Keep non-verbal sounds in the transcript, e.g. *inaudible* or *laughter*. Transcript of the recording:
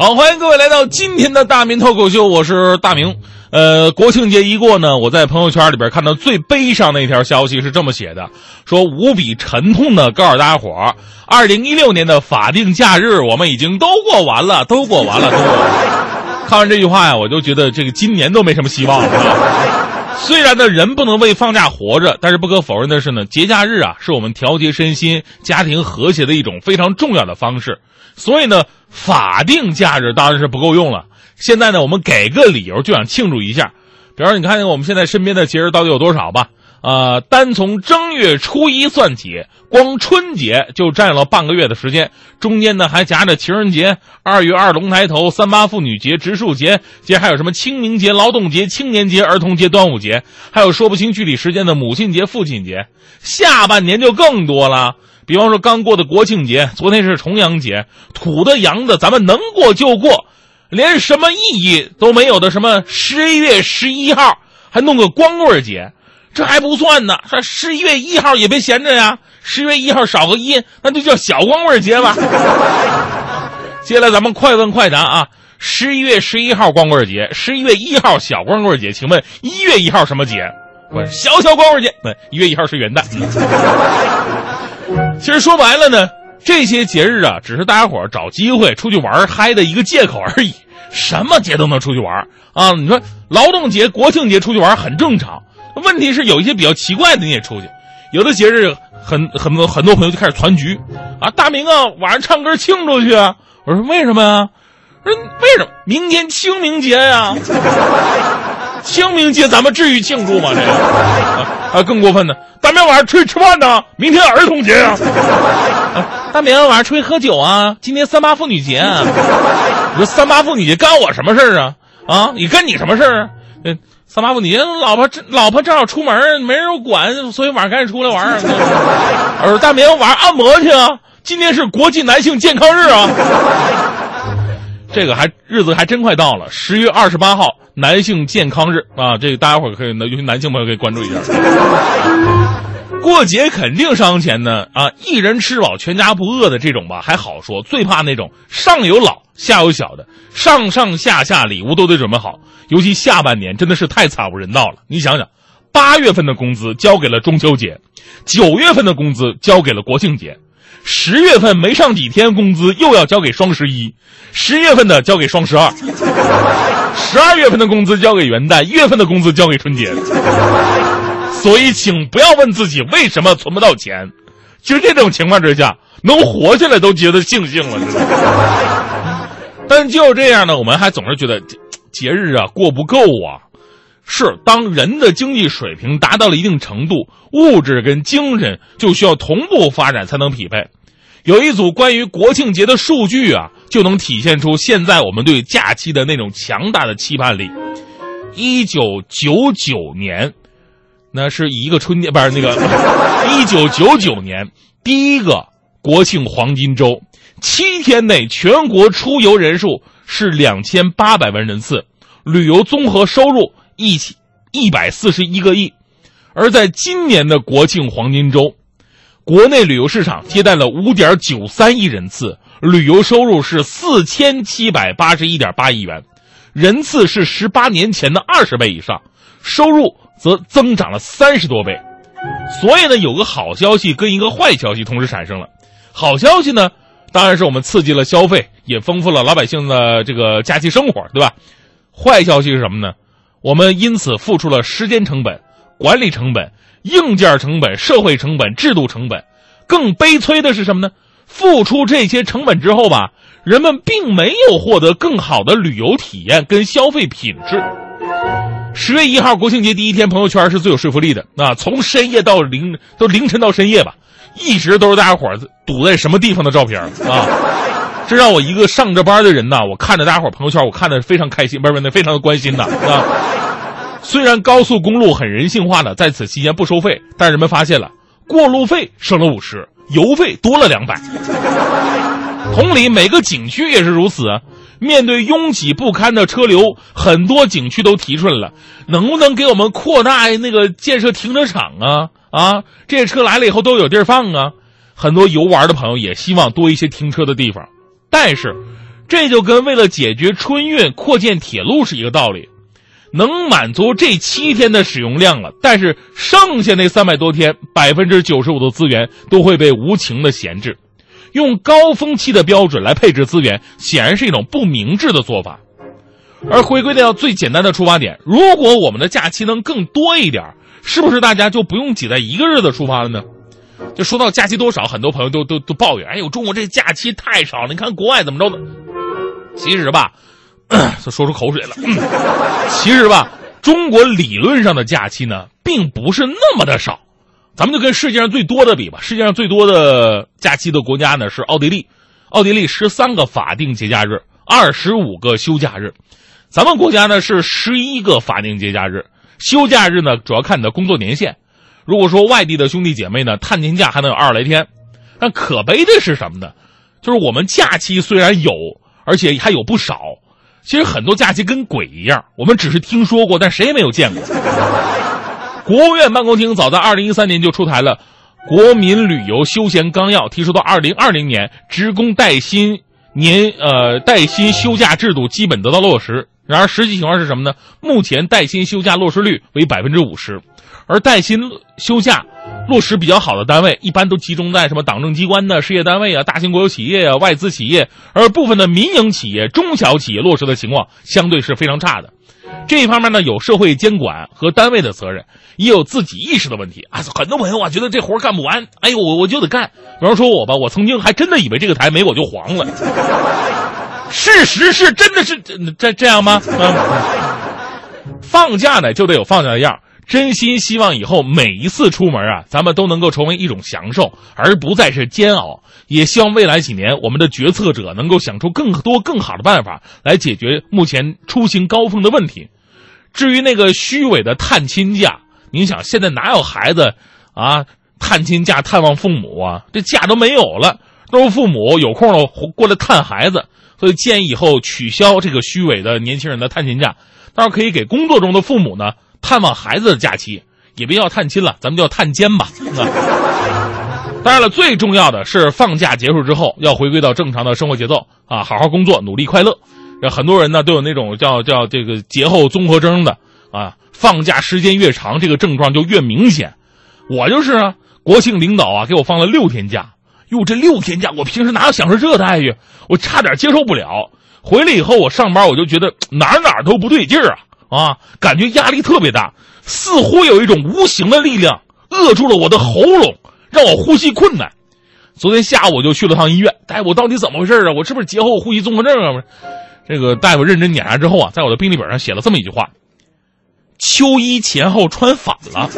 好，欢迎各位来到今天的大明脱口秀，我是大明。呃，国庆节一过呢，我在朋友圈里边看到最悲伤的一条消息是这么写的：说无比沉痛的告诉大家伙儿，二零一六年的法定假日我们已经都过完了，都过完了，都过完了。看完这句话呀，我就觉得这个今年都没什么希望了。虽然呢，人不能为放假活着，但是不可否认的是呢，节假日啊，是我们调节身心、家庭和谐的一种非常重要的方式。所以呢，法定假日当然是不够用了。现在呢，我们给个理由就想庆祝一下，比方说，你看看我们现在身边的节日到底有多少吧？啊，单从正月初一算起，光春节就占了半个月的时间，中间呢还夹着情人节、二月二龙抬头、三八妇女节、植树节，节还有什么清明节、劳动节、青年节、儿童节、端午节，还有说不清具体时间的母亲节、父亲节。下半年就更多了，比方说刚过的国庆节，昨天是重阳节，土的洋的，咱们能过就过，连什么意义都没有的什么十一月十一号，还弄个光棍节。这还不算呢，说十一月一号也别闲着呀，十一月一号少个一，那就叫小光棍节吧。*laughs* 接下来咱们快问快答啊，十一月十一号光棍节，十一月一号小光棍节，请问一月一号什么节？我小小光棍节。不，一月一号是元旦。其实说白了呢，这些节日啊，只是大家伙找机会出去玩嗨的一个借口而已。什么节都能出去玩啊？你说劳动节、国庆节出去玩很正常。问题是有一些比较奇怪的你也出去，有的节日很很多很多朋友就开始团局，啊，大明啊，晚上唱歌庆祝去啊！我说为什么呀？说为什么？明天清明节呀！清明节咱们至于庆祝吗？这个啊，更过分的，大明晚上出去吃饭呢，明天儿童节呀！大明晚上出去喝酒啊，今天三八妇女节啊。你说三八妇女节干我什么事儿啊？啊，你跟你什么事儿？嗯。三八妇女节，老婆老婆正好出门，没人管，所以晚上赶紧出来玩儿。我说大明晚上按摩去啊，今天是国际男性健康日啊。这个还日子还真快到了，十月二十八号男性健康日啊，这个大家伙可以，尤其男性朋友可以关注一下。*laughs* 过节肯定伤钱呢啊，一人吃饱全家不饿的这种吧还好说，最怕那种上有老下有小的，上上下下礼物都得准备好。尤其下半年真的是太惨无人道了。你想想，八月份的工资交给了中秋节，九月份的工资交给了国庆节，十月份没上几天工资又要交给双十一，十月份的交给双十二，*laughs* 十二月份的工资交给元旦，一月份的工资交给春节。所以，请不要问自己为什么存不到钱，就这种情况之下，能活下来都觉得庆幸了？*laughs* 但就这样呢，我们还总是觉得。节日啊，过不够啊！是当人的经济水平达到了一定程度，物质跟精神就需要同步发展才能匹配。有一组关于国庆节的数据啊，就能体现出现在我们对假期的那种强大的期盼力。一九九九年，那是一个春节，不是那个 *laughs* 一九九九年第一个国庆黄金周，七天内全国出游人数。是两千八百万人次，旅游综合收入一起一百四十一个亿，而在今年的国庆黄金周，国内旅游市场接待了五点九三亿人次，旅游收入是四千七百八十一点八亿元，人次是十八年前的二十倍以上，收入则增长了三十多倍。所以呢，有个好消息跟一个坏消息同时产生了，好消息呢。当然是我们刺激了消费，也丰富了老百姓的这个假期生活，对吧？坏消息是什么呢？我们因此付出了时间成本、管理成本、硬件成本、社会成本、制度成本。更悲催的是什么呢？付出这些成本之后吧，人们并没有获得更好的旅游体验跟消费品质。十月一号国庆节第一天，朋友圈是最有说服力的啊！从深夜到凌，都凌晨到深夜吧。一直都是大家伙堵在什么地方的照片啊！这让我一个上着班的人呐，我看着大家伙朋友圈，我看的非常开心，不是不是，非常的关心呐啊！虽然高速公路很人性化的在此期间不收费，但人们发现了过路费省了五十，油费多了两百。同理，每个景区也是如此。面对拥挤不堪的车流，很多景区都提出来了，能不能给我们扩大那个建设停车场啊？啊，这些车来了以后都有地儿放啊。很多游玩的朋友也希望多一些停车的地方，但是这就跟为了解决春运扩建铁路是一个道理，能满足这七天的使用量了，但是剩下那三百多天，百分之九十五的资源都会被无情的闲置。用高峰期的标准来配置资源，显然是一种不明智的做法。而回归到最简单的出发点，如果我们的假期能更多一点，是不是大家就不用挤在一个日子出发了呢？就说到假期多少，很多朋友都都都抱怨：“哎呦，中国这假期太少了！你看国外怎么着的？”其实吧，*clears throat* 说出口水了。*clears throat* 其实吧，中国理论上的假期呢，并不是那么的少。咱们就跟世界上最多的比吧，世界上最多的假期的国家呢是奥地利，奥地利十三个法定节假日，二十五个休假日。咱们国家呢是十一个法定节假日，休假日呢主要看你的工作年限。如果说外地的兄弟姐妹呢，探亲假还能有二十来天，但可悲的是什么呢？就是我们假期虽然有，而且还有不少，其实很多假期跟鬼一样，我们只是听说过，但谁也没有见过。国务院办公厅早在二零一三年就出台了《国民旅游休闲纲要》，提出到二零二零年，职工带薪年呃带薪休假制度基本得到落实。然而实际情况是什么呢？目前带薪休假落实率为百分之五十，而带薪休假落实比较好的单位，一般都集中在什么党政机关的事业单位啊、大型国有企业啊、外资企业，而部分的民营企业、中小企业落实的情况相对是非常差的。这一方面呢，有社会监管和单位的责任，也有自己意识的问题啊。很多朋友啊，觉得这活干不完，哎呦，我我就得干。比方说我吧，我曾经还真的以为这个台没我就黄了。事实是，真的是这这样吗？放假呢，就得有放假的样真心希望以后每一次出门啊，咱们都能够成为一种享受，而不再是煎熬。也希望未来几年，我们的决策者能够想出更多更好的办法来解决目前出行高峰的问题。至于那个虚伪的探亲假，你想现在哪有孩子啊？探亲假探望父母啊？这假都没有了，都是父母有空了过来探孩子。所以建议以后取消这个虚伪的年轻人的探亲假，到时候可以给工作中的父母呢探望孩子的假期，也别叫探亲了，咱们叫探监吧。当然了，最重要的是放假结束之后要回归到正常的生活节奏啊，好好工作，努力快乐。很多人呢都有那种叫叫这个节后综合征的啊，放假时间越长，这个症状就越明显。我就是啊，国庆领导啊给我放了六天假。哟，这六天假，我平时哪有享受这待遇？我差点接受不了。回来以后，我上班我就觉得哪哪都不对劲儿啊啊，感觉压力特别大，似乎有一种无形的力量扼住了我的喉咙，让我呼吸困难。昨天下午我就去了趟医院，大夫，我到底怎么回事啊？我是不是节后呼吸综合症啊？这个大夫认真检查之后啊，在我的病历本上写了这么一句话：秋衣前后穿反了。